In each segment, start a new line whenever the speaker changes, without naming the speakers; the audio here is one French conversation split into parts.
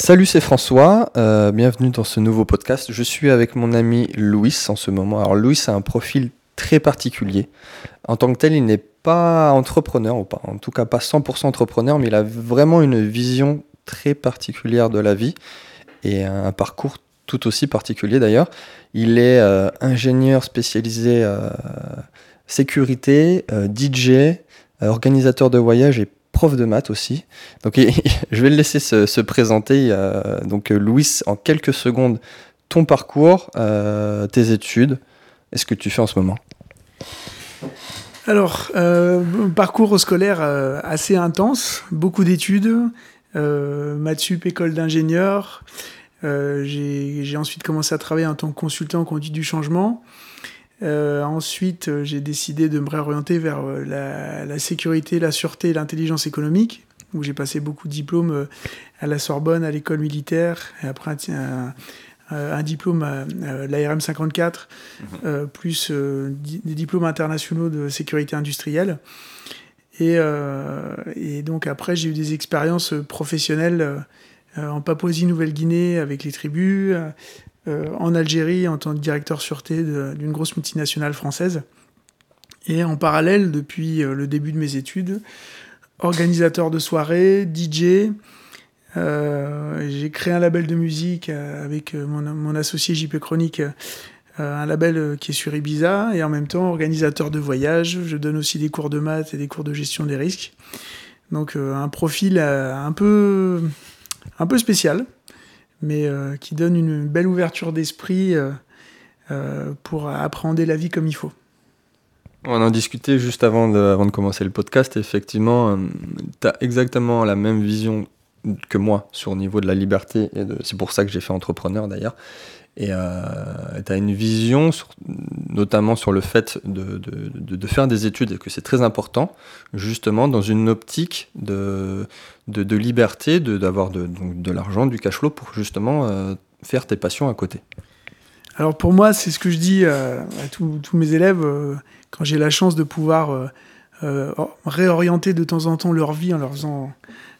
Salut, c'est François. Euh, bienvenue dans ce nouveau podcast. Je suis avec mon ami Louis en ce moment. Alors, Louis a un profil très particulier. En tant que tel, il n'est pas entrepreneur, ou pas, en tout cas pas 100% entrepreneur, mais il a vraiment une vision très particulière de la vie et un parcours tout aussi particulier d'ailleurs. Il est euh, ingénieur spécialisé euh, sécurité, DJ, organisateur de voyage et prof de maths aussi. Donc je vais le laisser se, présenter. donc Louis, en quelques secondes, ton parcours, euh, tes études, est-ce que tu fais en ce moment
Alors, euh, parcours scolaire euh, assez intense, beaucoup d'études, maths sup, école d'ingénieur. j'ai ensuite commencé à travailler en tant que consultant en conduite du changement. Euh, ensuite, euh, j'ai décidé de me réorienter vers euh, la, sécurité, la sûreté et l'intelligence économique, où j'ai passé beaucoup de diplômes à la Sorbonne, à l'école militaire, et après un, diplôme à, l'ARM 54, mhm. plus des diplômes internationaux de sécurité industrielle. Et, et donc après, j'ai eu des expériences professionnelles en Papouasie-Nouvelle-Guinée avec les tribus, en Algérie en tant que directeur sûreté d'une grosse multinationale française. Et en parallèle, depuis euh, le début de mes études, organisateur de soirées, DJ. Euh, j'ai créé un label de musique avec mon, associé JP Chronique, un label qui est sur Ibiza, et en même temps organisateur de voyages. Je donne aussi des cours de maths et des cours de gestion des risques. Donc un profil un peu, un peu spécial mais euh, qui donne une belle ouverture d'esprit euh, euh, pour appréhender la vie comme il faut.
On en discutait juste avant de, commencer le podcast. Effectivement, tu as exactement la même vision que moi sur le niveau de la liberté. C'est pour ça que j'ai fait entrepreneur d'ailleurs. Et euh, tu as une vision, notamment sur le fait de, de, de, faire des études, et que c'est très important, justement dans une optique de, de, liberté, d'avoir de, de l'argent, du cash flow, pour justement euh, faire tes passions à côté.
Alors pour moi, c'est ce que je dis euh, à tous mes élèves, euh, quand j'ai la chance de pouvoir réorienter de temps en temps leur vie en leur faisant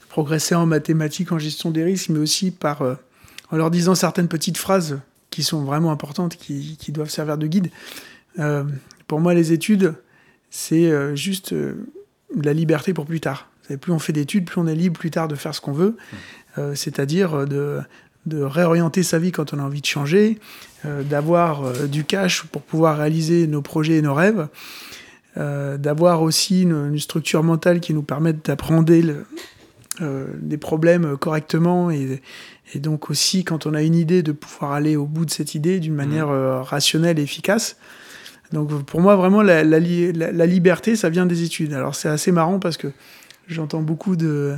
progresser en mathématiques, en gestion des risques, mais aussi par, en leur disant certaines petites phrases qui sont vraiment importantes, qui, qui doivent servir de guide. Euh, pour moi, les études, c'est euh, juste euh, la liberté pour plus tard. Plus on fait d'études, plus on est libre plus tard de faire ce qu'on veut, mmh. c'est-à-dire de, de, réorienter sa vie quand on a envie de changer, d'avoir du cash pour pouvoir réaliser nos projets et nos rêves, d'avoir aussi une, une, structure mentale qui nous permette d'apprendre des problèmes correctement et, et donc aussi, quand on a une idée, de pouvoir aller au bout de cette idée d'une manière mmh. euh, rationnelle et efficace. Donc pour moi, vraiment, la, la, liberté, ça vient des études. Alors c'est assez marrant parce que j'entends beaucoup de...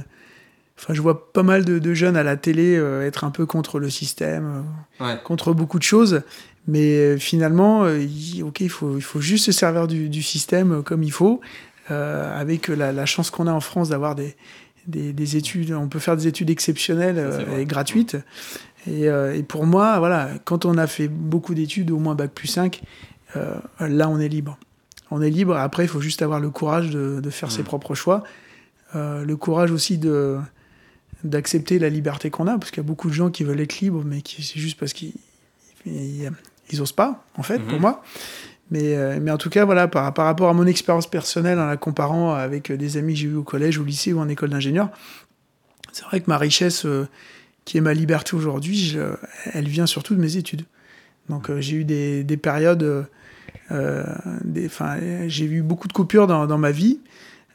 Enfin, je vois pas mal de, jeunes à la télé euh, être un peu contre le système, euh, contre beaucoup de choses. Mais finalement, ok, il faut, il faut juste se servir du, du système comme il faut, avec la chance qu'on a en France d'avoir des, des, études, on peut faire des études exceptionnelles euh, et gratuites. Euh, et, pour moi, voilà, quand on a fait beaucoup d'études, au moins bac plus 5, euh, là on est libre. On est libre, après il faut juste avoir le courage de, faire ses mmh. propres choix, le courage aussi de d'accepter la liberté qu'on a, parce qu'il y a beaucoup de gens qui veulent être libres, mais qui c'est juste parce qu'ils ils, osent pas, en fait, pour mmh. moi. Mais, euh, mais en tout cas, voilà, par, par rapport à mon expérience personnelle, en la comparant avec des amis que j'ai eus au collège, au lycée ou en école d'ingénieur, c'est vrai que ma richesse, euh, qui est ma liberté aujourd'hui, elle vient surtout de mes études. Donc euh, j'ai eu des, des périodes, j'ai eu beaucoup de coupures dans, dans ma vie.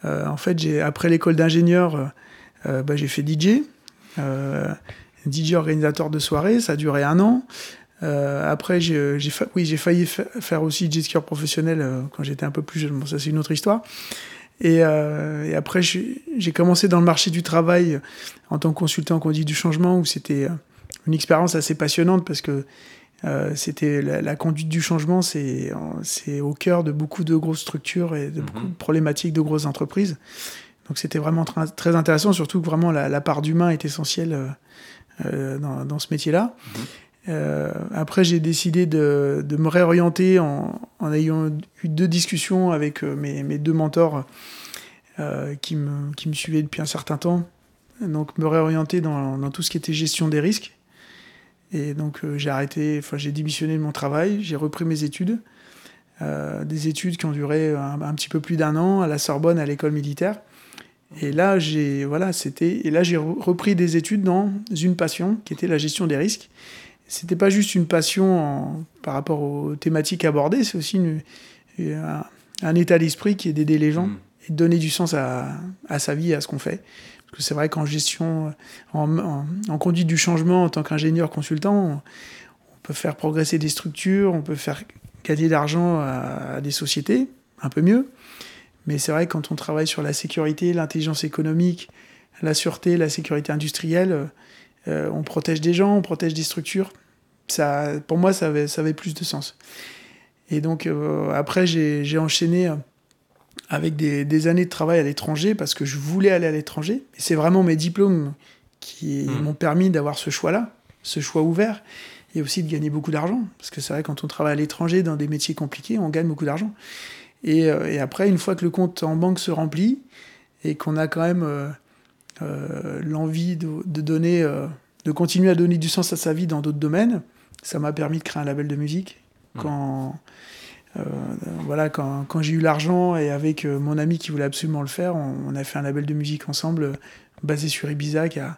en fait, après l'école d'ingénieur, bah, j'ai fait DJ. DJ organisateur de soirée, ça a duré un an. Euh, après, j'ai, oui, j'ai failli faire aussi jet skieur professionnel euh, quand j'étais un peu plus jeune. Bon, ça, c'est une autre histoire. Et, euh, et après, j'ai, commencé dans le marché du travail en tant que consultant en conduite du changement, où c'était une expérience assez passionnante parce que c'était la, conduite du changement, c'est, au cœur de beaucoup de grosses structures et de beaucoup de mhm. problématiques de grosses entreprises. Donc c'était vraiment très intéressant, surtout que vraiment la, part d'humain est essentielle dans, dans, ce métier-là. Mhm. Euh, après, j'ai décidé de, de, me réorienter en, en, ayant eu deux discussions avec euh, mes, mes deux mentors euh, qui, me, qui, me, suivaient depuis un certain temps. donc me réorienter dans, dans, tout ce qui était gestion des risques. Et donc j'ai arrêté, enfin j'ai démissionné de mon travail, j'ai repris mes études. des études qui ont duré un, petit peu plus d'un an à la Sorbonne, à l'école militaire. Et là, j'ai voilà, et là j'ai repris des études dans une passion qui était la gestion des risques. C'était pas juste une passion par rapport aux thématiques abordées, c'est aussi un, état d'esprit qui est d'aider les gens mm. et de donner du sens à, à sa vie, à ce qu'on fait. Parce que c'est vrai qu'en gestion, en, en, conduite du changement, en tant qu'ingénieur consultant, on, peut faire progresser des structures, on peut faire gagner d'argent à, à des sociétés, un peu mieux. Mais c'est vrai que quand on travaille sur la sécurité, l'intelligence économique, la sûreté, la sécurité industrielle, euh, on protège des gens, on protège des structures. Ça, pour moi, ça avait, ça avait plus de sens. Et donc, euh, après, j'ai enchaîné avec des, des, années de travail à l'étranger parce que je voulais aller à l'étranger. Et c'est vraiment mes diplômes qui mmh. m'ont permis d'avoir ce choix-là, ce choix ouvert, et aussi de gagner beaucoup d'argent. Parce que c'est vrai, quand on travaille à l'étranger dans des métiers compliqués, on gagne beaucoup d'argent. Euh, et, après, une fois que le compte en banque se remplit et qu'on a quand même euh, euh, l'envie de, donner, de continuer à donner du sens à sa vie dans d'autres domaines, ça m'a permis de créer un label de musique. Quand, voilà, quand, quand j'ai eu l'argent et avec mon ami qui voulait absolument le faire, on, a fait un label de musique ensemble basé sur Ibiza qui a,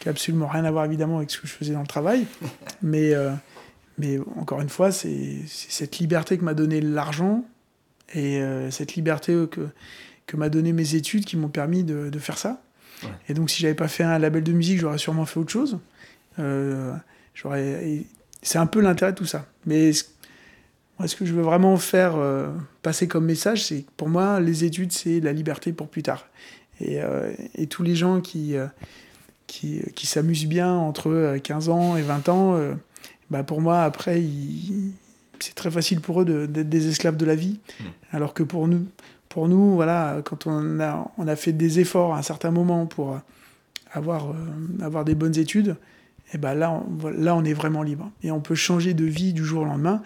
qui a absolument rien à voir évidemment avec ce que je faisais dans le travail. mais, mais encore une fois, c'est cette liberté que m'a donné l'argent et euh, cette liberté que, que m'a donné mes études qui m'ont permis de, de, faire ça. Et donc, si j'avais pas fait un label de musique, j'aurais sûrement fait autre chose. Euh, j'aurais. C'est un peu l'intérêt de tout ça. Mais moi, ce que je veux vraiment faire euh, passer comme message, c'est que pour moi, les études, c'est la liberté pour plus tard. Et, et tous les gens qui, qui, qui s'amusent bien entre 15 ans et 20 ans, bah pour moi, après, ils, c'est très facile pour eux d'être des esclaves de la vie. Hmm. Alors que pour nous, pour nous, voilà, quand on a, fait des efforts à un certain moment pour avoir, euh, avoir des bonnes études, et ben là, on, là, on est vraiment libre. Et on peut changer de vie du jour au lendemain.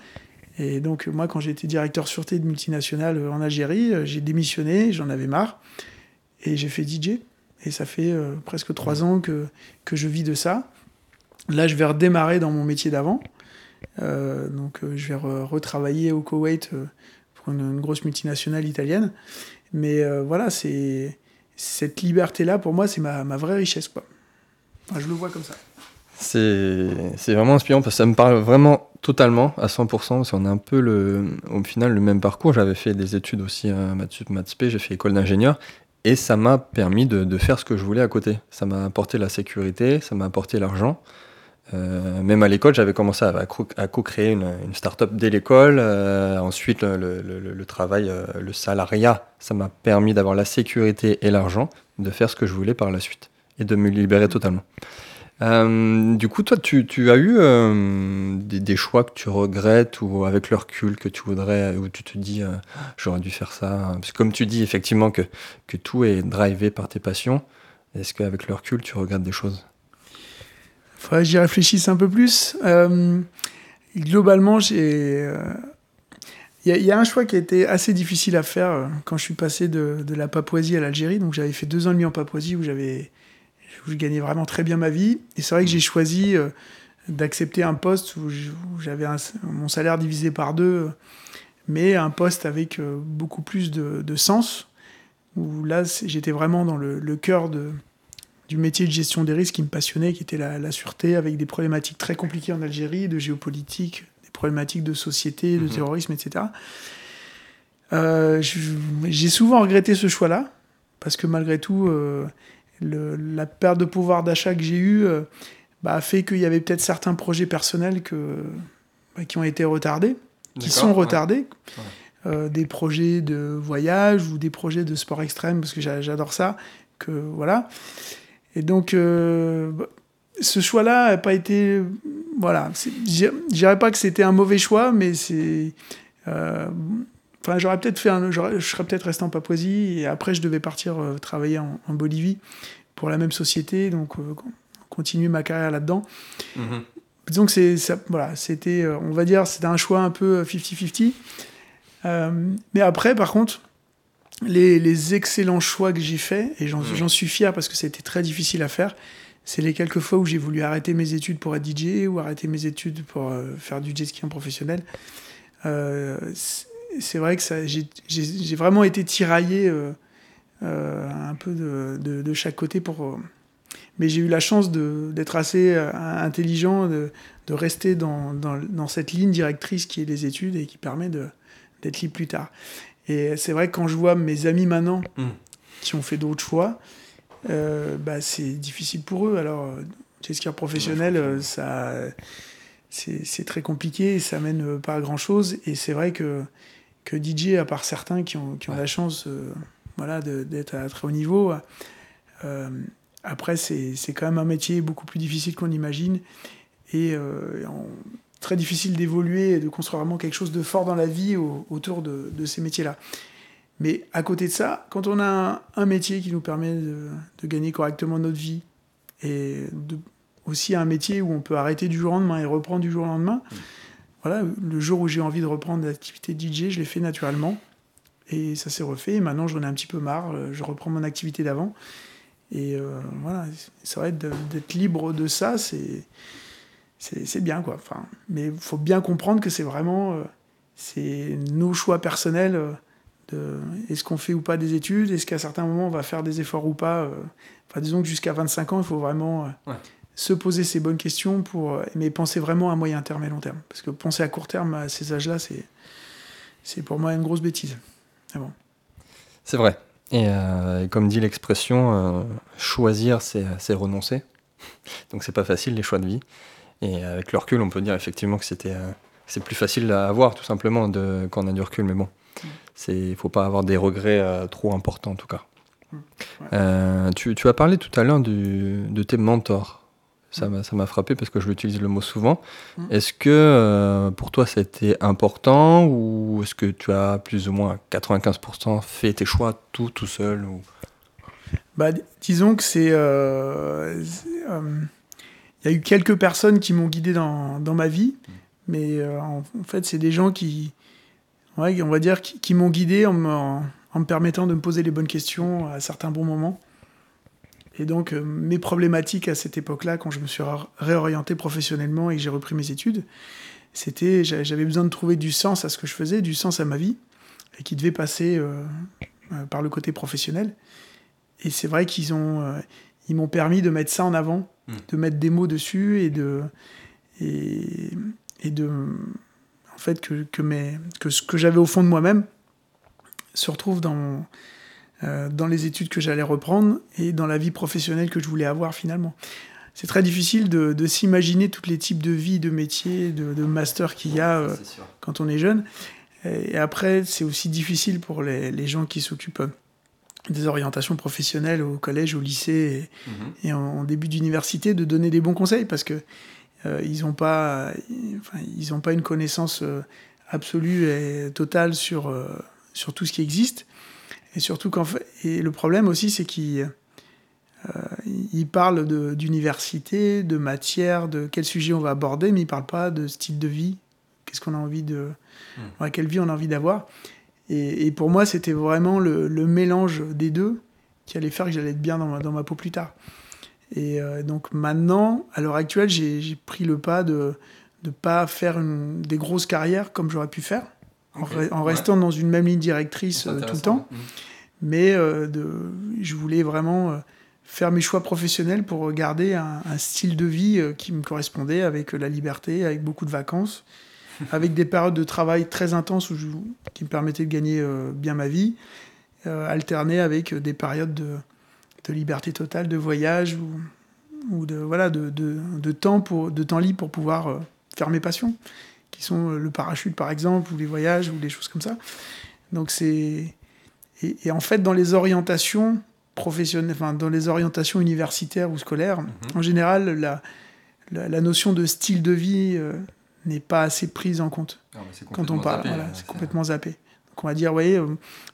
Et donc, moi, quand j'étais directeur sûreté de multinationale en Algérie, euh, j'ai démissionné, j'en avais marre, et j'ai fait DJ. Et ça fait euh, presque trois ans que, que je vis de ça. Là, je vais redémarrer dans mon métier d'avant. Euh, donc euh, je vais retravailler au Koweït euh, pour une, grosse multinationale italienne. Mais voilà, c'est cette liberté-là, pour moi, c'est ma, ma, vraie richesse. Quoi. je le vois comme ça.
C'est vraiment inspirant parce que ça me parle vraiment totalement à 100%. Parce qu'on a un peu le, au final le même parcours. J'avais fait des études aussi à Mathsup, j'ai fait école d'ingénieur. Et ça m'a permis de, de, faire ce que je voulais à côté. Ça m'a apporté la sécurité, ça m'a apporté l'argent. Euh, même à l'école, j'avais commencé à, à co-créer une, une start-up dès l'école. Euh, ensuite, le, le, le, travail, euh, le salariat, ça m'a permis d'avoir la sécurité et l'argent, de faire ce que je voulais par la suite et de me libérer totalement. Euh, du coup, toi, tu, tu as eu des, des, choix que tu regrettes ou avec le recul que tu voudrais, où tu te dis j'aurais dû faire ça. Parce que comme tu dis effectivement que, que tout est drivé par tes passions, est-ce qu'avec le recul, tu regrettes des choses?
Faudrait que j'y réfléchisse un peu plus. Euh, globalement, j'ai. Il euh, y, a un choix qui a été assez difficile à faire euh, quand je suis passé de, de la Papouasie à l'Algérie. Donc j'avais fait deux ans et demi en Papouasie où j'avais où je gagnais vraiment très bien ma vie. Et c'est vrai que j'ai choisi d'accepter un poste où j'avais mon salaire divisé par deux, mais un poste avec beaucoup plus de, de sens. Où là, j'étais vraiment dans le, le cœur de, du métier de gestion des risques qui me passionnait, qui était la, sûreté, avec des problématiques très compliquées en Algérie, de géopolitique, des problématiques de société, de mhm. terrorisme, etc. Euh, j'ai souvent regretté ce choix-là, parce que malgré tout, euh, la perte de pouvoir d'achat que j'ai eue euh, bah, a fait qu'il y avait peut-être certains projets personnels que, bah, qui ont été retardés, qui sont retardés. des projets de voyage ou des projets de sport extrême, parce que j'adore ça, que voilà. Et donc, euh, ce choix-là n'a pas été. Voilà. Je dirais pas que c'était un mauvais choix, mais c'est. Euh, enfin, j'aurais peut-être fait un, je serais peut-être resté en Papouasie et après je devais partir euh, travailler en, Bolivie pour la même société, donc continuer ma carrière là-dedans. Mm-hmm. Disons que c'est voilà, c'était, on va dire, c'était un choix un peu 50-50. mais après, par contre, les, excellents choix que j'ai faits, et mmh. j'en suis fier parce que ça a été très difficile à faire, c'est les quelques fois où j'ai voulu arrêter mes études pour être DJ ou arrêter mes études pour euh, faire du jet ski en professionnel. Euh, c'est vrai que j'ai vraiment été tiraillé euh, un peu de, de, chaque côté pour. mais j'ai eu la chance d'être assez intelligent, de, de rester dans, dans, dans, cette ligne directrice qui est les études et qui permet d'être libre plus tard. Et c'est vrai que quand je vois mes amis maintenant mmh. qui ont fait d'autres choix, euh, bah, c'est difficile pour eux. Alors, jet skieur professionnel, euh, ça, c'est très compliqué et ça mène pas à grand chose. Et c'est vrai que, que DJ, à part certains qui ont, qui ont la chance euh, voilà, d'être à très haut niveau, après, c'est quand même un métier beaucoup plus difficile qu'on imagine et très difficile d'évoluer et de construire vraiment quelque chose de fort dans la vie autour de, de ces métiers-là. Mais à côté de ça, quand on a un, métier qui nous permet de, gagner correctement notre vie, et aussi un métier où on peut arrêter du jour au lendemain et reprendre du jour au lendemain, mmh. voilà, le jour où j'ai envie de reprendre l'activité DJ, je l'ai fait naturellement. Et ça s'est refait. Et maintenant, j'en ai un petit peu marre. Euh, je reprends mon activité d'avant. Et euh, voilà, c'est vrai d'être libre de ça, c'est c'est bien quoi. Enfin, mais il faut bien comprendre que c'est vraiment euh, c'est nos choix personnels est-ce qu'on fait ou pas des études, est-ce qu'à certains moments on va faire des efforts ou pas. Euh, enfin, disons que jusqu'à 25 ans, il faut vraiment euh, se poser ces bonnes questions, pour, euh, mais penser vraiment à moyen terme et long terme. Parce que penser à court terme à ces âges-là, c'est, c'est pour moi une grosse bêtise. bon.
C'est vrai. Et, comme dit l'expression, choisir, c'est, c'est renoncer. Donc c'est pas facile les choix de vie. Et avec le recul, on peut dire effectivement que c'était, c'est plus facile à avoir tout simplement de, quand on a du recul. Mais bon, il ne faut pas avoir des regrets euh, trop importants en tout cas. Euh, tu, as parlé tout à l'heure de tes mentors. Ça mmh. m'a frappé parce que je l'utilise le mot souvent. Est-ce que euh, pour toi ça a été important ou est-ce que tu as plus ou moins 95% fait tes choix tout tout seul ou...
bah, Disons que c'est... Il y a eu quelques personnes qui m'ont guidé dans, ma vie, mais en, fait c'est des gens qui, on va dire, qui, m'ont guidé en me, permettant de me poser les bonnes questions à certains bons moments. Et donc, euh, mes problématiques à cette époque-là, quand je me suis réorienté professionnellement et que j'ai repris mes études, c'était, j'avais besoin de trouver du sens à ce que je faisais, du sens à ma vie, et qui devait passer euh, euh, par le côté professionnel. Et c'est vrai qu'ils ont, ils m'ont permis de mettre ça en avant, mmh. de mettre des mots dessus et de, et, et de, en fait, que, que, que ce que j'avais au fond de moi-même se retrouve dans, euh, dans les études que j'allais reprendre et dans la vie professionnelle que je voulais avoir finalement. C'est très difficile de, de s'imaginer tous les types de vie, de métiers, de, de masters qu'il y a euh, quand on est jeune. Et après, c'est aussi difficile pour les, les gens qui s'occupent des orientations professionnelles au collège, au lycée et, mm-hmm. en, début d'université de donner des bons conseils parce que euh, ils n'ont pas, enfin, ils pas une connaissance euh, absolue et totale sur, euh, sur tout ce qui existe. Et surtout qu'en fait, et le problème aussi, c'est qu'ils ils parlent d'université, de, matière, de quel sujet on va aborder, mais ils ne parlent pas de style de vie. Qu'est-ce qu'on a envie de. Hmm. quelle vie on a envie d'avoir. Et, et, pour moi, c'était vraiment le, le, mélange des deux qui allait faire que j'allais être bien dans ma, dans ma peau plus tard. Et euh, donc maintenant, à l'heure actuelle, j'ai pris le pas de ne pas faire une, des grosses carrières comme j'aurais pu faire, en, restant dans une même ligne directrice euh, tout le temps. Mmh. Mais euh, de, je voulais vraiment faire mes choix professionnels pour garder un, style de vie qui me correspondait avec la liberté, avec beaucoup de vacances, avec des périodes de travail très intenses où qui me permettaient de gagner bien ma vie, alterné avec des périodes de de liberté totale, de voyage ou, ou de, voilà, de, de, de, temps pour, de temps libre pour pouvoir euh, faire mes passions, qui sont euh, le parachute par exemple, ou les voyages, ou des choses comme ça. Donc c'est. Et, en fait, dans les orientations professionnelles, enfin, dans les orientations universitaires ou scolaires, mhm. en général, la, la, notion de style de vie euh, n'est pas assez prise en compte. Quand on parle, voilà, c'est complètement zappé on va dire, voyez, euh,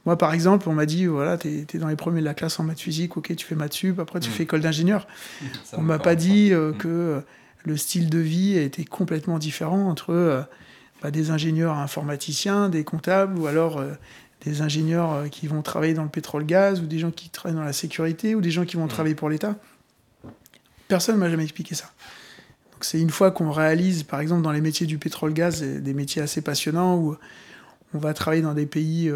moi par exemple, on m'a dit, voilà, tu es, dans les premiers de la classe en maths physique, ok, tu fais maths sup, après tu mm. fais école d'ingénieur. on m'a pas dit euh, mm. que euh, le style de vie était complètement différent entre bah, des ingénieurs informaticiens, des comptables ou alors des ingénieurs qui vont travailler dans le pétrole-gaz, ou des gens qui travaillent dans la sécurité, ou des gens qui vont travailler pour l'État. Personne ne m'a jamais expliqué ça. Donc c'est une fois qu'on réalise, par exemple, dans les métiers du pétrole-gaz, des métiers assez passionnants, où on va travailler dans des pays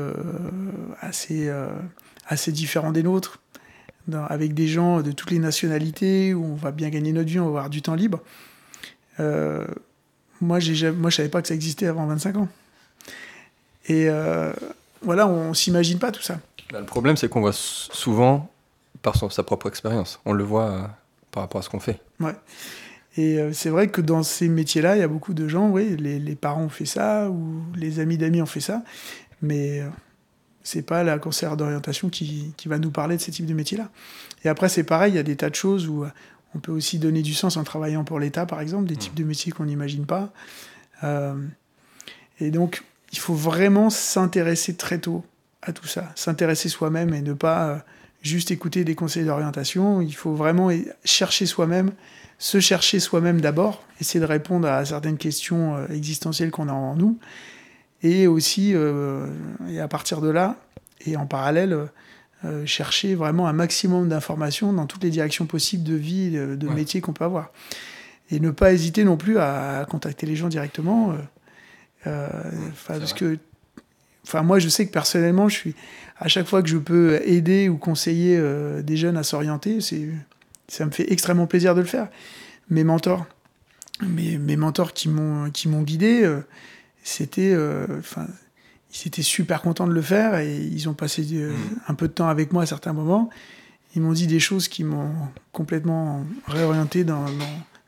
assez, assez différents des nôtres, avec des gens de toutes les nationalités, où on va bien gagner notre vie, on va avoir du temps libre. Euh, moi, moi, je savais pas que ça existait avant 25 ans. Et euh, voilà, on s'imagine pas tout ça.
Bah, le problème, c'est qu'on voit souvent par sa propre expérience. On le voit euh, par rapport à ce qu'on fait.
Ouais. Et c'est vrai que dans ces métiers-là, il y a beaucoup de gens, oui, les, les, parents ont fait ça, ou les amis d'amis ont fait ça, mais c'est pas la conseillère d'orientation qui, qui, va nous parler de ces types de métiers-là. Et après, c'est pareil, il y a des tas de choses où on peut aussi donner du sens en travaillant pour l'État, par exemple, des types de métiers qu'on n'imagine pas. Euh, et donc, il faut vraiment s'intéresser très tôt à tout ça, s'intéresser soi-même et ne pas euh, juste écouter des conseils d'orientation. Il faut vraiment chercher soi-même, se chercher soi-même d'abord, essayer de répondre à certaines questions euh, existentielles qu'on a en nous, et aussi, et à partir de là, et en parallèle, euh, chercher vraiment un maximum d'informations dans toutes les directions possibles de vie, de, de métier qu'on peut avoir. Et ne pas hésiter non plus à, contacter les gens directement. Euh, euh parce que, enfin, moi, je sais que personnellement, je suis, à chaque fois que je peux aider ou conseiller euh, des jeunes à s'orienter, c'est, ça me fait extrêmement plaisir de le faire. Mes mentors, mes, mes mentors qui m'ont, qui m'ont guidé, c'était, enfin, ils étaient super contents de le faire et ils ont passé euh, mm. un peu de temps avec moi à certains moments. Ils m'ont dit des choses qui m'ont complètement réorienté dans,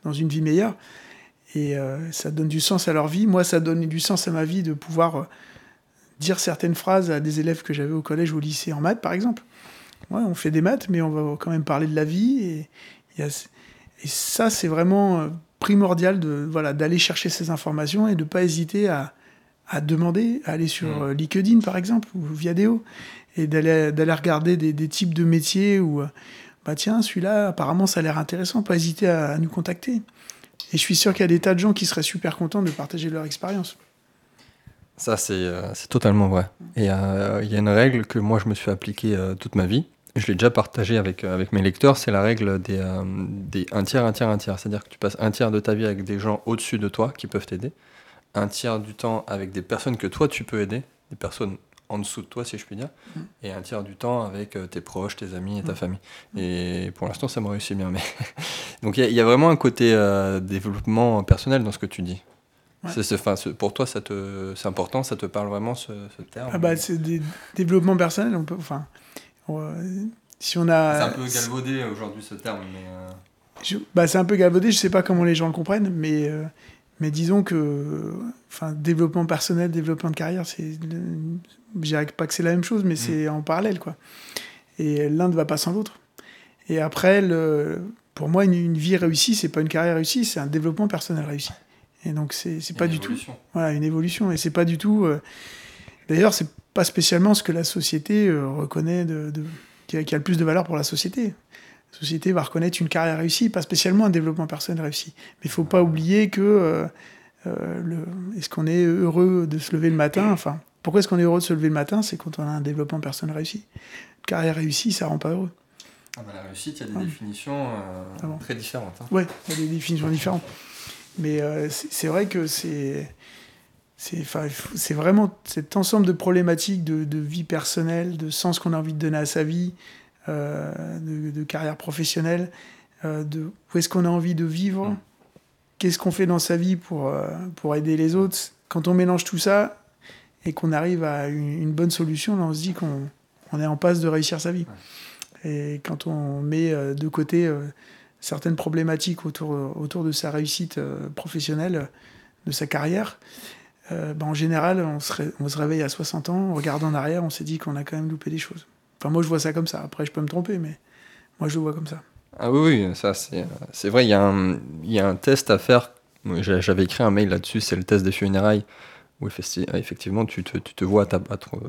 dans, une vie meilleure. Et euh, ça donne du sens à leur vie. Moi, ça donne du sens à ma vie de pouvoir euh, dire certaines phrases à des élèves que j'avais au collège ou au lycée en maths, par exemple. Ouais, on fait des maths, mais on va quand même parler de la vie. Et, et ça, c'est vraiment primordial de voilà d'aller chercher ces informations et de ne pas hésiter à, à demander, à aller sur mm. euh, LinkedIn par exemple, ou Viadeo, et d'aller regarder des, types de métiers où, euh, bah tiens, celui-là, apparemment, ça a l'air intéressant, pas hésiter à, nous contacter. Et je suis sûr qu'il y a des tas de gens qui seraient super contents de partager leur expérience.
Ça, c'est euh, totalement vrai. Et il y a une règle que moi, je me suis appliquée toute ma vie. Je l'ai déjà partagée avec, avec mes lecteurs, c'est la règle des, des un tiers, un tiers, un tiers. C'est-à-dire que tu passes un tiers de ta vie avec des gens au-dessus de toi qui peuvent t'aider un tiers du temps avec des personnes que toi tu peux aider, des personnes en dessous de toi si je puis dire, mm. et un tiers du temps avec euh, tes proches, tes amis et ta mm. famille. Et pour l'instant ça m'a réussi bien. Mais Donc il y, a vraiment un côté euh, développement personnel dans ce que tu dis. Pour toi, c'est important, ça te parle vraiment ce, terme
ah bah, C'est des développements personnels. On peut, enfin, si on a...
C'est un peu galvaudé aujourd'hui ce terme. Mais
bah, c'est un peu galvaudé, je sais pas comment les gens le comprennent, mais mais disons que, enfin, développement personnel, développement de carrière, c'est, je dirais pas que c'est la même chose, mais mm. c'est en parallèle, quoi. Et l'un ne va pas sans l'autre. Et après, le, pour moi, une, vie réussie, c'est pas une carrière réussie, c'est un développement personnel réussi. Et donc, c'est, c'est pas du tout. Voilà, une évolution. Et c'est pas du tout. Euh, d'ailleurs, c'est pas spécialement ce que la société euh, reconnaît de, de qui, a, qui, a, le plus de valeur pour la société. La société va reconnaître une carrière réussie, pas spécialement un développement personnel réussi. Mais il faut pas oublier que euh, est-ce qu'on est heureux de se lever le matin? Enfin, pourquoi est-ce qu'on est heureux de se lever le matin? C'est quand on a un développement personnel réussi. Une carrière réussie, ça rend pas heureux.
Ah bah la réussite, il y a des définitions euh, ah très différentes. Hein.
Oui, il y a des définitions différentes. Mais c'est vrai que c'est c'est vraiment cet ensemble de problématiques de, de, vie personnelle, de sens qu'on a envie de donner à sa vie, euh, de, carrière professionnelle, euh, de où est-ce qu'on a envie de vivre, mm. qu'est-ce qu'on fait dans sa vie pour, euh, pour aider les autres. Quand on mélange tout ça et qu'on arrive à une, bonne solution, là on se dit qu'on on est en passe de réussir sa vie. Et quand on met de côté certaines problématiques autour, de sa réussite professionnelle, de sa carrière, ben en général, on se, réveille à 60 ans, on regarde en arrière, on s'est dit qu'on a quand même loupé des choses. Enfin, moi, je vois ça comme ça. Après, je peux me tromper, mais moi, je le vois comme ça.
Ah oui, oui, ça, c'est vrai. Il y, a un, test à faire. J'avais écrit un mail là-dessus, c'est le test des funérailles, où effectivement, tu te, tu te vois à,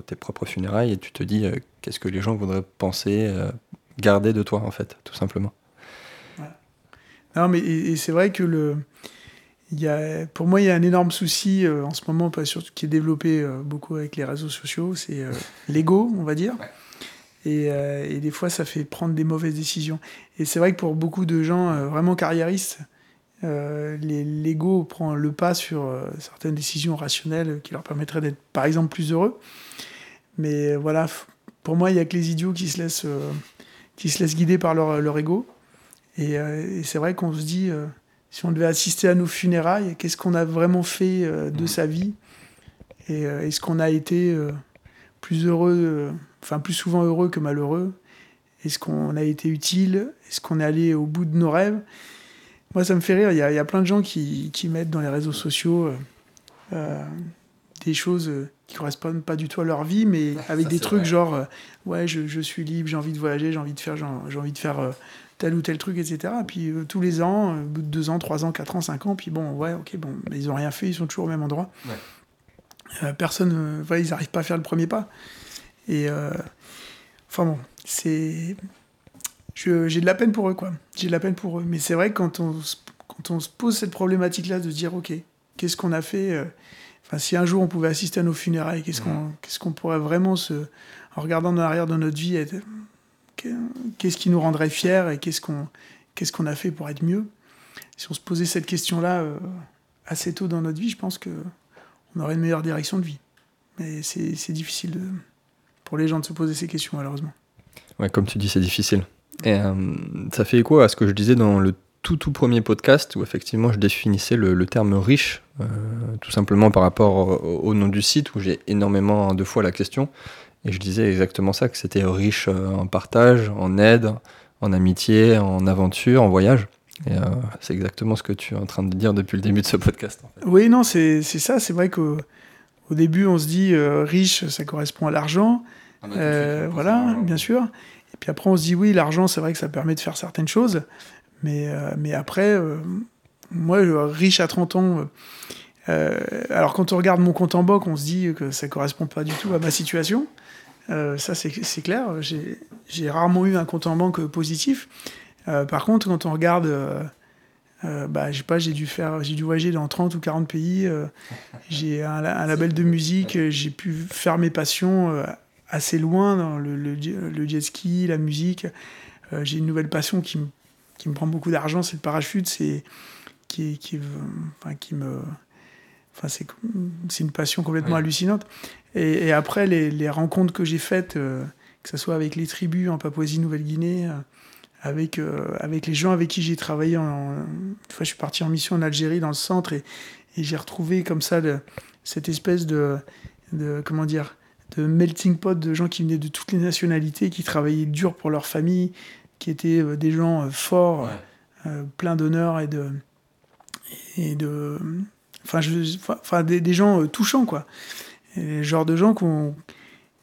tes propres funérailles et tu te dis euh, qu'est-ce que les gens voudraient penser, euh, garder de toi, en fait, tout simplement.
Non, mais et, c'est vrai que le. y a, pour moi, il y a un énorme souci en ce moment, pas surtout qui est développé beaucoup avec les réseaux sociaux, c'est l'ego, on va dire. Et, et, des fois, ça fait prendre des mauvaises décisions. Et c'est vrai que pour beaucoup de gens vraiment carriéristes, euh, l'ego prend le pas sur euh, certaines décisions rationnelles qui leur permettraient d'être, par exemple, plus heureux. Mais voilà, pour moi, il n'y a que les idiots qui se laissent, euh, qui se laissent guider par leur, leur ego. Et, c'est vrai qu'on se dit, si on devait assister à nos funérailles, qu'est-ce qu'on a vraiment fait de sa vie? Et est-ce qu'on a été plus heureux, enfin plus souvent heureux que malheureux? Est-ce qu'on a été utile? Est-ce qu'on est allé au bout de nos rêves? Moi, ça me fait rire. Il y a, plein de gens qui, mettent dans les réseaux sociaux euh, euh, des choses euh, qui correspondent pas du tout à leur vie, mais avec des trucs genre ouais, je, suis libre, j'ai envie de voyager, j'ai envie de faire, j'ai envie de faire tel ou tel truc, etc. puis tous les ans, au bout de deux ans, trois ans, quatre ans, cinq ans, puis bon, ouais, ok, bon, mais ils ont rien fait, ils sont toujours au même endroit. personne, ils n'arrivent pas à faire le premier pas. Et enfin bon, c'est j'ai de la peine pour eux, quoi. J'ai de la peine pour eux. Mais c'est vrai que quand on, quand on se pose cette problématique-là de dire, OK, qu'est-ce qu'on a fait euh, Enfin, si un jour on pouvait assister à nos funérailles, qu'est-ce qu'on qu'est-ce qu'on pourrait vraiment se. En regardant dans l'arrière de notre vie, qu'est-ce qui nous rendrait fiers et qu'est-ce qu'on qu'on a fait pour être mieux Si on se posait cette question-là euh, assez tôt dans notre vie, je pense que on aurait une meilleure direction de vie. Mais c'est difficile pour les gens de se poser ces questions, malheureusement.
Ouais, comme tu dis, c'est difficile. Et euh, ça fait écho à ce que je disais dans le tout tout premier podcast où effectivement je définissais le, terme riche, euh, tout simplement par rapport au, nom du site où j'ai énormément de fois la question. Et je disais exactement ça, que c'était riche euh, en partage, en aide, en amitié, en aventure, en voyage. Et c'est exactement ce que tu es en train de dire depuis le début de ce podcast.
Oui, non, c'est ça. C'est vrai qu'au au début, on se dit riche, ça correspond à l'argent. Ah, voilà, bien sûr. Et puis après, on se dit, oui, l'argent, c'est vrai que ça permet de faire certaines choses. Mais, euh, mais après, euh, moi, riche à 30 ans, euh, alors quand on regarde mon compte en banque, on se dit que ça correspond pas du tout à ma situation. Ça, c'est clair. J'ai rarement eu un compte en banque positif. par contre, quand on regarde, bah, je sais pas, j'ai dû faire, j'ai dû voyager dans 30 ou 40 pays. j'ai un, un, label de musique. J'ai pu faire mes passions assez loin dans le, le, jet ski, la musique. Euh, j'ai une nouvelle passion qui me, qui me prend beaucoup d'argent, c'est le parachute. C'est qui, qui, enfin, qui me. Enfin, c'est, c'est une passion complètement hallucinante. Et, après, les, les, rencontres que j'ai faites, euh, que ce soit avec les tribus en Papouasie-Nouvelle-Guinée, euh, avec, avec les gens avec qui j'ai travaillé. En, une fois, je suis parti en mission en Algérie, dans le centre, et, et j'ai retrouvé comme ça cette espèce de, de comment dire, de melting pot de gens qui venaient de toutes les nationalités, qui travaillaient dur pour leur famille, qui étaient euh, des gens euh, forts, euh, pleins d'honneur et de. Et de enfin, je, enfin des, gens touchants, quoi. Et le genre de gens qu'on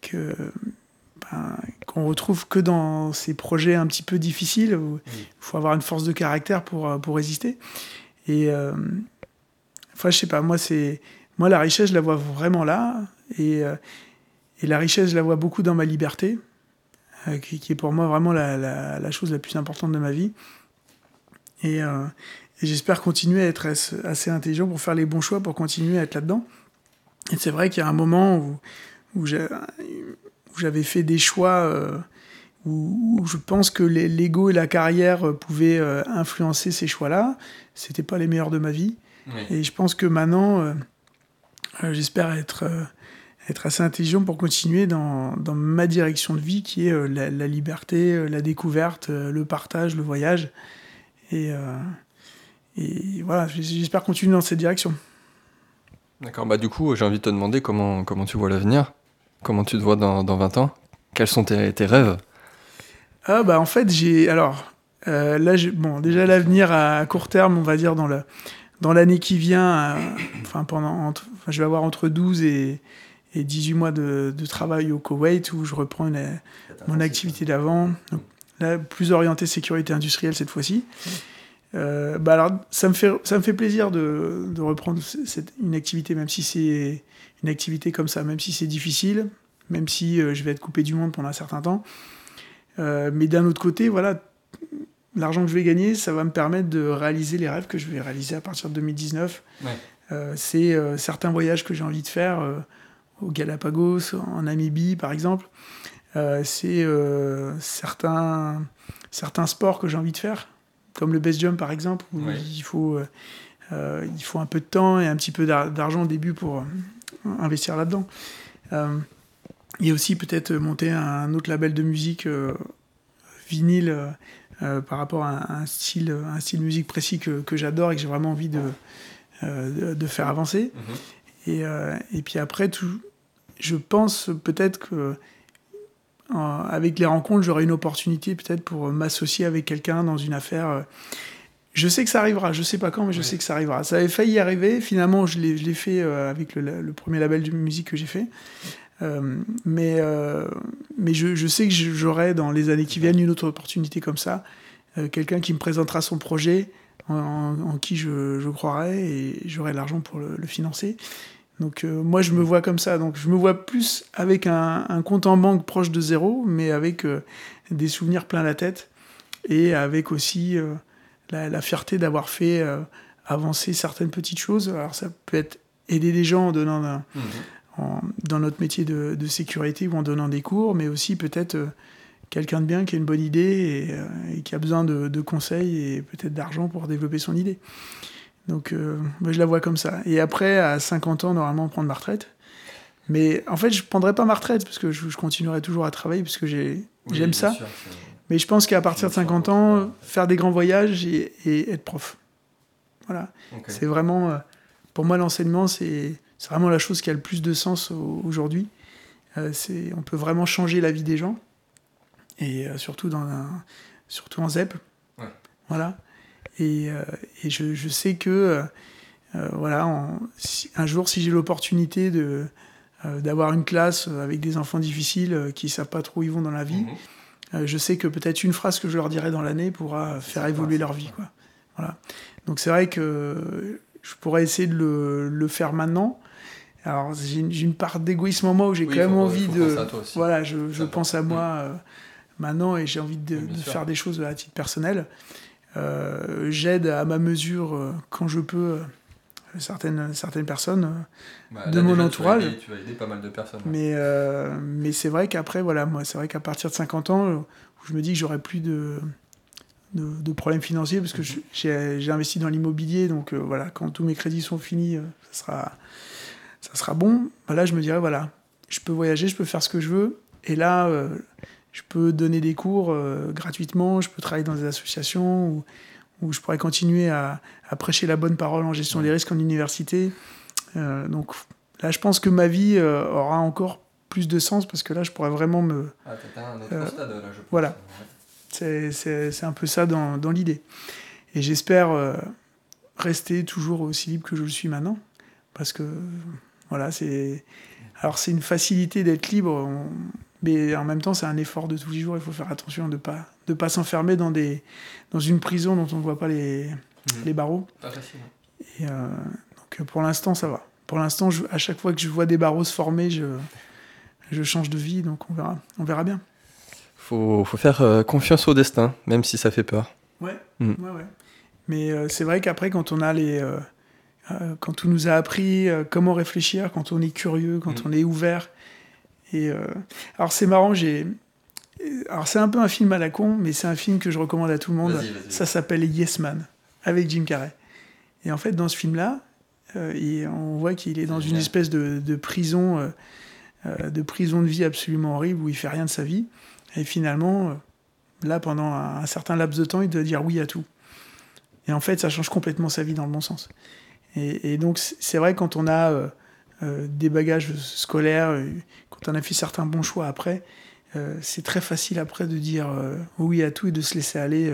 que, ben, qu'on retrouve que dans ces projets un petit peu difficiles où il faut avoir une force de caractère pour, pour résister. Et enfin, je sais pas, moi, c'est moi la richesse, je la vois vraiment là. Et, et la richesse, je la vois beaucoup dans ma liberté, euh, qui, est pour moi vraiment la, chose la plus importante de ma vie. Euh, et, j'espère continuer à être assez intelligent pour faire les bons choix, pour continuer à être là-dedans. Et c'est vrai qu'il y a un moment où, où j'avais fait des choix euh, où, je pense que l'ego et la carrière pouvaient influencer ces choix-là. C'était pas les meilleurs de ma vie. Et je pense que maintenant, j'espère être être assez intelligent pour continuer dans, dans ma direction de vie qui est euh, la, liberté, euh, la découverte, euh, le partage, le voyage. Et, et voilà, j'espère continuer dans cette direction.
D'accord, bah du coup, j'ai envie de te demander comment, comment tu vois l'avenir, comment tu te vois dans, dans 20 ans, quels sont tes, tes rêves?
Ah bah en fait j'ai alors là bon déjà l'avenir à court terme on va dire dans le dans l'année qui vient enfin pendant enfin, je vais avoir entre 12 et et 18 mois de, travail au Koweït où je reprends mon activité d'avant. Là, plus orienté sécurité industrielle cette fois-ci. Euh, bah alors, ça me fait, ça me fait plaisir de, de reprendre cette, une activité, même si c'est une activité comme ça, même si c'est difficile, même si euh, je vais être coupé du monde pendant un certain temps. Euh, mais d'un autre côté, voilà, l'argent que je vais gagner, ça va me permettre de réaliser les rêves que je vais réaliser à partir de 2019. c'est certains voyages que j'ai envie de faire au Galapagos, en Namibie par exemple. c'est certains, certains sports que j'ai envie de faire, comme le base jump par exemple, où il, faut, il faut un peu de temps et un petit peu d'argent au début pour investir là-dedans. Et aussi peut-être monter un autre label de musique euh, vinyle euh, euh, par rapport à un style, un style musique précis que, que j'adore et que j'ai vraiment envie de, de, faire avancer. Mhm. et, et, puis après, tout, je pense peut-être que avec les rencontres, j'aurai une opportunité peut-être pour m'associer avec quelqu'un dans une affaire. Je sais que ça arrivera, je sais pas quand, mais je sais que ça arrivera. Ça avait failli y arriver, finalement je l'ai fait avec le, le, premier label de musique que j'ai fait. Euh, mais euh, mais je, je, sais que j'aurai dans les années qui viennent une autre opportunité comme ça, euh, quelqu'un qui me présentera son projet, en, qui je, je, croirai et j'aurai l'argent pour le, financer. Donc moi je me vois comme ça, donc je me vois plus avec un, un compte en banque proche de zéro, mais avec des souvenirs plein la tête et avec aussi la, la, fierté d'avoir fait avancer certaines petites choses. Alors ça peut être aider des gens en donnant un, mmh dans notre métier de, sécurité ou en donnant des cours, mais aussi peut-être euh, quelqu'un de bien qui a une bonne idée et, euh, qui a besoin de, conseils et peut-être d'argent pour développer son idée. Donc euh, moi, je la vois comme ça. Et après, à 50 ans, normalement, prendre ma retraite. Mais en fait, je ne prendrai pas ma retraite parce que je, continuerai toujours à travailler parce que j'aime ça. mais je pense qu'à partir de 50 ans, faire des grands voyages et, être prof. Voilà. C'est vraiment, pour moi, l'enseignement, c'est vraiment la chose qui a le plus de sens aujourd'hui. Euh, on peut vraiment changer la vie des gens, et euh, surtout, dans surtout en ZEP. Voilà. Et, euh, et je, je, sais que, voilà, un jour, si j'ai l'opportunité de, d'avoir une classe avec des enfants difficiles qui ne savent pas trop où ils vont dans la vie, mhm. je sais que peut-être une phrase que je leur dirai dans l'année pourra faire évoluer leur vie. Quoi. Voilà. Donc c'est vrai que je pourrais essayer de le, le faire maintenant, alors j'ai une, part d'égoïsme en moi où j'ai quand même envie de... Voilà, je, je pense à moi euh, maintenant et j'ai envie de, faire des choses à titre personnel. Euh, j'aide à ma mesure euh, quand je peux certaines, certaines personnes bah, de mon entourage.
Tu vas, aider, pas mal de personnes.
Mais, mais c'est vrai qu'après, voilà, moi, c'est vrai qu'à partir de 50 ans, je me dis que j'aurai plus de, de, problèmes financiers parce que mhm. j'ai investi dans l'immobilier. Donc voilà, quand tous mes crédits sont finis, ça sera ça sera bon. Bah là, je me dirais, voilà, je peux voyager, je peux faire ce que je veux. Et là, euh, je peux donner des cours euh, gratuitement, je peux travailler dans des associations, où, je pourrais continuer à, prêcher la bonne parole en gestion des risques en université. Euh, donc là, je pense que ma vie aura encore plus de sens parce que là, je pourrais vraiment me.
Ah, un autre stade, là, je pense.
Voilà. C'est un peu ça dans, dans l'idée. Et j'espère rester toujours aussi libre que je le suis maintenant. Parce que voilà, c'est. Alors, c'est une facilité d'être libre, mais en même temps, c'est un effort de tous les jours. Il faut faire attention de ne pas, de pas s'enfermer dans, des, dans une prison dont on ne voit pas les, mhm. les barreaux.
Pas facile. Hein.
Et, euh, donc, pour l'instant, ça va. Pour l'instant, à chaque fois que je vois des barreaux se former, je, je change de vie, donc on verra, on verra bien.
Faut, faut faire euh, confiance au destin, même si ça fait peur.
Ouais, mm. ouais, ouais. Mais euh, c'est vrai qu'après, quand on a les euh, quand on nous a appris euh, comment réfléchir, quand on est curieux, quand mm. on est ouvert. Et euh, alors c'est marrant, j'ai alors c'est un peu un film à la con, mais c'est un film que je recommande à tout le monde. Ça s'appelle Yes Man avec Jim Carrey. Et en fait, dans ce film-là, on voit qu'il est dans une espèce de, de prison, de prison de vie absolument horrible où il fait rien de sa vie. Et finalement, là, pendant un, un certain laps de temps, il doit dire oui à tout. Et en fait, ça change complètement sa vie dans le bon sens. Et, donc, c'est vrai, quand on a euh, euh, des bagages scolaires, euh, quand on a fait certains bons choix après, c'est très facile après de dire oui à tout et de se laisser aller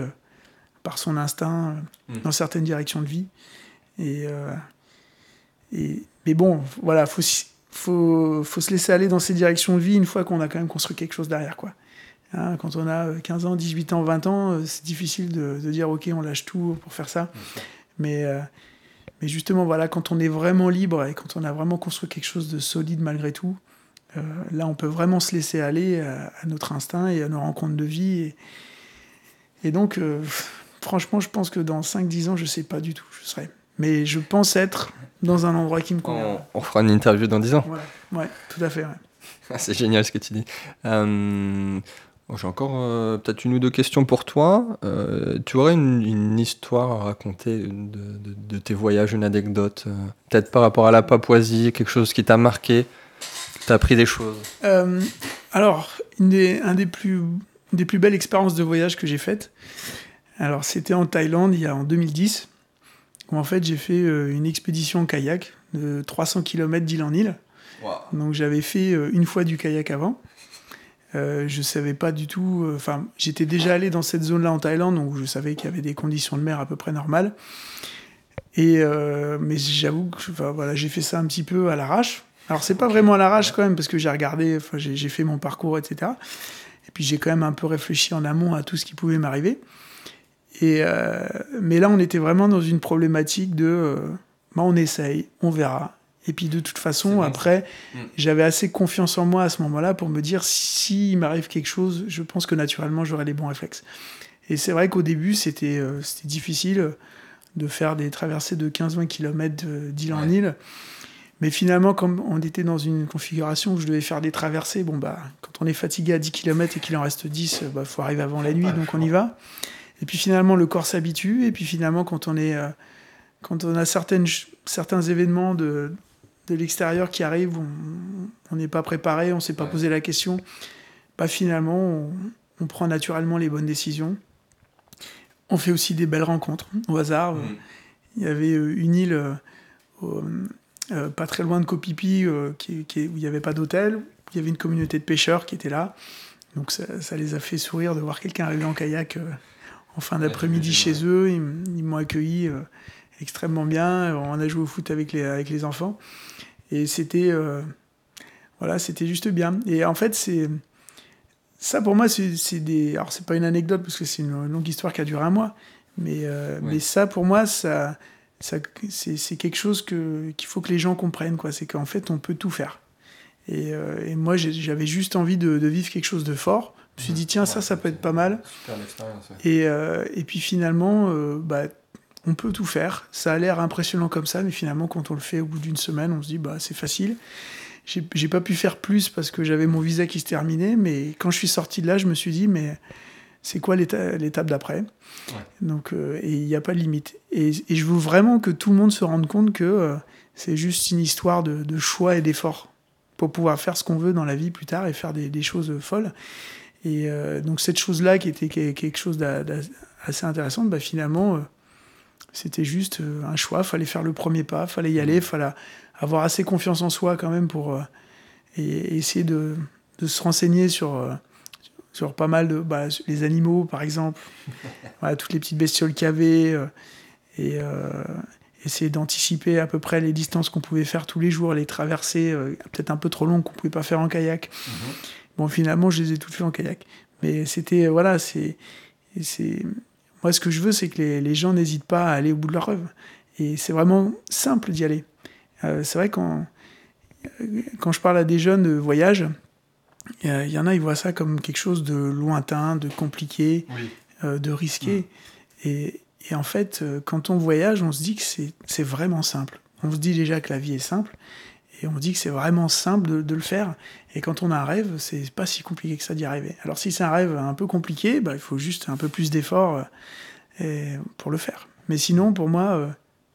par son instinct mmh. dans certaines directions de vie. Et, et mais bon, voilà, faut, faut, faut se laisser aller dans ces directions de vie une fois qu'on a quand même construit quelque chose derrière, quoi. Hein, quand on a 15 ans, 18 ans, 20 ans, c'est difficile de, de, dire ok, on lâche tout pour faire ça. Mais mais justement, voilà, quand on est vraiment libre et quand on a vraiment construit quelque chose de solide malgré tout, euh, là, on peut vraiment se laisser aller à, notre instinct et à nos rencontres de vie. Et donc, euh, franchement, je pense que dans 5-10 ans, je sais pas du tout où je serai. Mais je pense être dans un endroit qui me convient.
On, on fera une interview dans 10 ans.
Ouais, ouais tout à fait. Ouais.
C'est génial ce que tu dis. Euh, J'ai encore euh, peut-être une ou deux questions pour toi. Euh, tu aurais une, une histoire à raconter de, de- de tes voyages, une anecdote, euh, peut-être par rapport à la Papouasie, quelque chose qui t'a marqué, t'as appris des choses?
Alors, une des, un des plus, une des plus belles expériences de voyage que j'ai faites, alors c'était en Thaïlande, il y a en 2010, où en fait j'ai fait une expédition en kayak de 300 km d'île en île. Donc j'avais fait une fois du kayak avant. Euh, je savais pas du tout. euh, Enfin, j'étais déjà allé dans cette zone-là en Thaïlande, donc je savais qu'il y avait des conditions de mer à peu près normales. Et euh, mais j'avoue que voilà, j'ai fait ça un petit peu à l'arrache. Alors c'est pas vraiment à l'arrache quand même parce que j'ai regardé, j'ai fait mon parcours, etc. Et puis j'ai quand même un peu réfléchi en amont à tout ce qui pouvait m'arriver. Et mais là on était vraiment dans une problématique de, bah, on essaye, on verra. Et puis de toute façon après,
Mm.
j'avais assez confiance en moi à ce moment-là pour me dire s'il m'arrive quelque chose, je pense que naturellement j'aurai les bons réflexes. Et c'est vrai qu'au début c'était euh, c'était difficile de faire des traversées de 15-20 km d'île en île. Mais finalement, comme on était dans une configuration où je devais faire des traversées, bon bah, quand on est fatigué à 10 km et qu'il en reste 10, il bah, faut arriver avant la nuit, donc on y va. Et puis finalement, le corps s'habitue. Et puis finalement, quand on est, euh, quand on a certaines, certains événements de, de l'extérieur qui arrivent, on- n'est pas préparé, on ne s'est pas
Ouais.
posé la question. Bah finalement, on, on prend naturellement les bonnes décisions. On fait aussi des belles rencontres au hasard.
Mm.
Il y avait euh, une île euh, euh, pas très loin de Kopipi euh, qui, qui- où il n'y avait pas d'hôtel. Il y avait une communauté de pêcheurs qui était là. Donc ça, ça les a fait sourire de voir quelqu'un arriver en kayak euh, en fin d'après-midi chez eux. Ils, m'ont accueilli extrêmement bien. On a joué au foot avec les, avec les enfants. Et c'était euh, voilà, c'était juste bien. Et en fait, c'est ça pour moi, c'est des. Alors c'est pas une anecdote parce que c'est une longue histoire qui a duré un mois. Mais, euh, mais ça, pour moi, ça, ça, c'est quelque chose qu'il faut que les gens comprennent. C'est qu'en fait, on peut tout faire. Et, euh, et moi, j'avais juste envie de, de vivre quelque chose de fort. Je me suis dit, tiens, ça, ça peut être pas mal.
Super.
Et, et puis finalement, bah, on peut tout faire. Ça a l'air impressionnant comme ça, mais finalement, quand on le fait au bout d'une semaine, on se dit, bah, c'est facile. J'ai pas pu faire plus parce que j'avais mon visa qui se terminait, mais quand je suis sorti de là, je me suis dit, mais c'est quoi l'éta- l'étape d'après? Donc, euh, et il n'y a pas de limite. Et, et je veux vraiment que tout le monde se rende compte que euh, c'est juste une histoire de, de choix et d'effort pour pouvoir faire ce qu'on veut dans la vie plus tard et faire des, des choses folles. Et euh, donc cette chose-là qui était que- quelque chose d'a- d'a- assez intéressant, bah, finalement, c'était juste euh, un choix. Fallait faire le premier pas, fallait y aller, fallait avoir assez confiance en soi quand même pour euh, et, et essayer de, de se renseigner sur euh, sur pas mal de bah, les animaux par exemple, voilà, toutes les petites bestioles qu'il y avait et euh, essayer d'anticiper à peu près les distances qu'on pouvait faire tous les jours, les traversées euh, peut-être un peu trop longues qu'on pouvait pas faire en kayak. Bon, finalement, je les ai toutes fait en kayak. Mais c'était, euh, voilà, c'est Moi, ce que je veux, c'est que les, les gens n'hésitent pas à aller au bout de leur rêve. Et c'est vraiment simple d'y aller. Euh, c'est vrai, quand, euh, quand je parle à des jeunes de voyage, euh, il y en a, ils voient ça comme quelque chose de lointain, de compliqué,
Oui.
euh, de risqué. Et, et en fait, quand on voyage, on se dit que c'est vraiment simple. On se dit déjà que la vie est simple. Et on dit que c'est vraiment simple de, de le faire. Et quand on a un rêve, c'est pas si compliqué que ça d'y arriver. Alors si c'est un rêve un peu compliqué, bah, il faut juste un peu plus d'efforts euh, pour le faire. Mais sinon, pour moi, euh,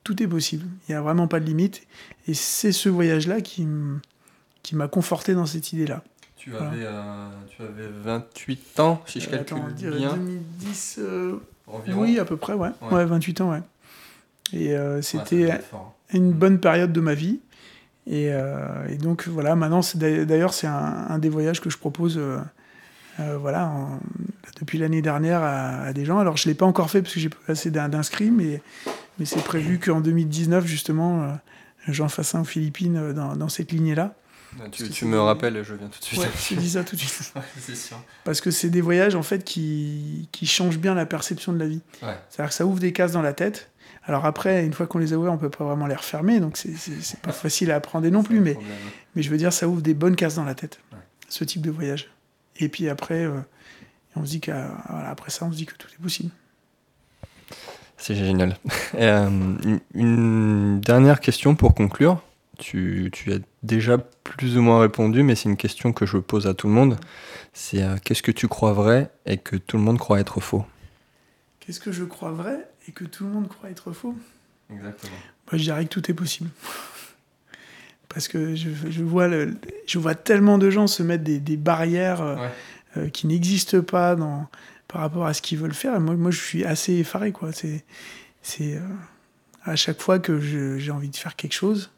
tout est possible. Il n'y a vraiment pas de limite. Et c'est ce voyage-là qui m'a conforté dans cette idée-là.
Tu
Voilà.
avais, euh, tu avais 28 ans, si je
Euh,
calcule
attends,
bien.
2010, euh,
Environ.
oui, à peu près, ouais.
Ouais.
Ouais, 28 ans, ouais. Et
Ouais,
c'était
fort.
une bonne période de ma vie. Et, euh, et donc voilà, maintenant, d'ailleurs, c'est un, un des voyages que je propose euh, euh, voilà, en- depuis l'année dernière à, à des gens. Alors je ne l'ai pas encore fait parce que j'ai pas assez d'in- d'inscrits, mais, mais c'est prévu qu'en 2019, justement, j'en fasse un aux Philippines dans, dans cette lignée-là.
Tu,
que
tu me rappelles, je viens tout de suite.
Ouais, je dis ça tout de suite.
Ouais, sûr.
Parce que c'est des voyages, en fait, qui, qui changent bien la perception de la vie.
Ouais.
C'est-à-dire que ça ouvre des cases dans la tête. Alors après, une fois qu'on les a ouvertes, on peut pas vraiment les refermer, donc c'est- pas facile à appréhender non plus, mais, mais je veux dire, ça ouvre des bonnes cases dans la tête,
Ouais.
ce type de voyage. Et puis après, euh, on se dit qu'après ça, on se dit que tout est possible.
C'est génial. Euh, une dernière question pour conclure. Tu, tu, as déjà plus ou moins répondu, mais c'est une question que je pose à tout le monde. C'est euh, qu'est-ce que tu crois vrai et que tout le monde croit être faux?
Qu'est-ce que je crois vrai? Et que tout le monde croit être faux
Exactement.
Moi, je dirais que tout est possible. Parce que je, je vois, le, je vois tellement de gens se mettre des, des barrières euh, euh, qui n'existent pas dans, par rapport à ce qu'ils veulent faire. moi, moi, je suis assez effaré. Quoi. C'est, c'est, euh, à chaque fois que j'ai envie de faire quelque chose,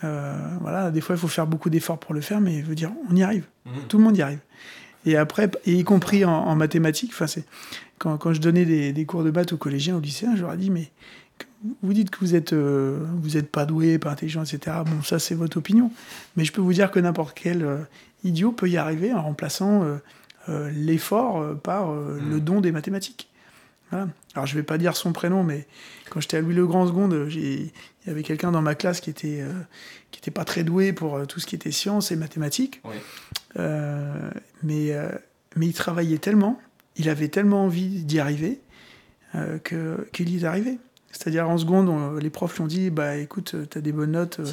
voilà, des fois, il faut faire beaucoup d'efforts pour le faire, mais je veux dire, on y arrive. Mmh. Tout le monde y arrive. Et après, et y compris en, en mathématiques, c'est quand, quand, je donnais des, des, cours de maths aux collégiens, aux lycéens, je leur ai dit, mais vous dites que vous êtes, euh, vous êtes pas doué, pas intelligent, etc. Bon, ça c'est votre opinion. Mais je peux vous dire que n'importe quel euh, idiot peut y arriver en remplaçant euh, l'effort par le mm. don des mathématiques. Voilà. Alors je vais pas dire son prénom, mais quand j'étais à Louis le Grand Seconde, il y avait quelqu'un dans ma classe qui était qui était pas très doué pour tout ce qui était sciences et mathématiques. Oui. Mais mais il travaillait tellement, il avait tellement envie d'y arriver que qu'il y est arrivé. C'est-à-dire en seconde, les profs lui ont dit bah écoute, euh, tu as des bonnes notes, euh,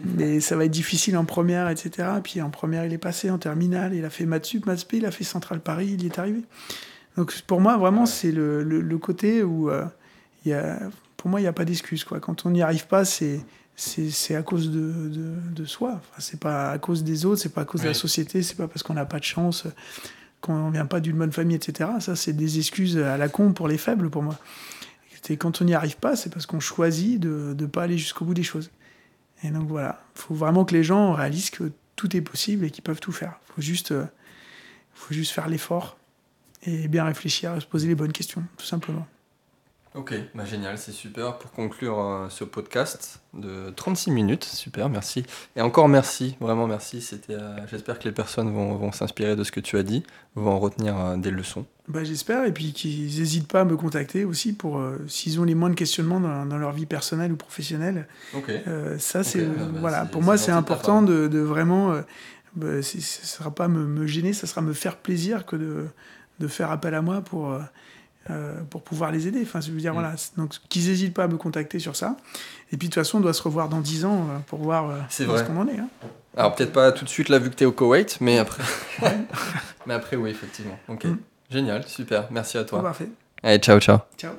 mais ça va être difficile en première, etc. Puis en première, il est passé en terminale, il a fait maths sup, maths il a fait Central Paris, il y est arrivé. Donc pour moi, vraiment, c'est le, le, côté où euh, y a, pour moi, il n'y a pas d'excuse. Quand on n'y arrive pas, c'est c'est à cause de, de, de soi. Enfin, c'est pas à cause des autres, c'est pas à cause de la société, c'est pas parce qu'on n'a pas de chance, qu'on vient pas d'une bonne famille, etc. Ça, c'est des excuses à la con pour les faibles, pour moi. Et quand on n'y arrive pas, c'est parce qu'on choisit de ne pas aller jusqu'au bout des choses. Et donc voilà, il faut vraiment que les gens réalisent que tout est possible et qu'ils peuvent tout faire. Il faut juste, euh, faut juste faire l'effort et bien réfléchir, se poser les bonnes questions, tout simplement.
Ok, bah génial, c'est super pour conclure euh, ce podcast de 36 minutes. Super, merci. Et encore merci, vraiment merci. C'était, euh, j'espère que les personnes vont, vont s'inspirer de ce que tu as dit, vont en retenir euh, des leçons.
Bah, j'espère, et puis qu'ils n'hésitent pas à me contacter aussi pour s'ils ont les moindres questionnements dans, dans, leur vie personnelle ou professionnelle. Ok. ça, c'est bah, bah, voilà. Pour moi, c'est important de, de, vraiment. Bah, ça ne sera pas me, me, gêner, ça sera me faire plaisir que de, de faire appel à moi pour euh, pour pouvoir les aider. Enfin, je veux dire, mm. voilà. Donc, qu'ils n'hésitent pas à me contacter sur ça. Et puis, de toute façon, on doit se revoir dans 10 ans euh, pour voir euh, ce qu'on en est. Hein.
Alors, peut-être pas tout de suite, là, vu que tu es au Koweït, mais après. mais après, oui, effectivement. Ok. Mm. Génial, super. Merci à toi.
Parfait.
Allez, ciao, ciao.
Ciao.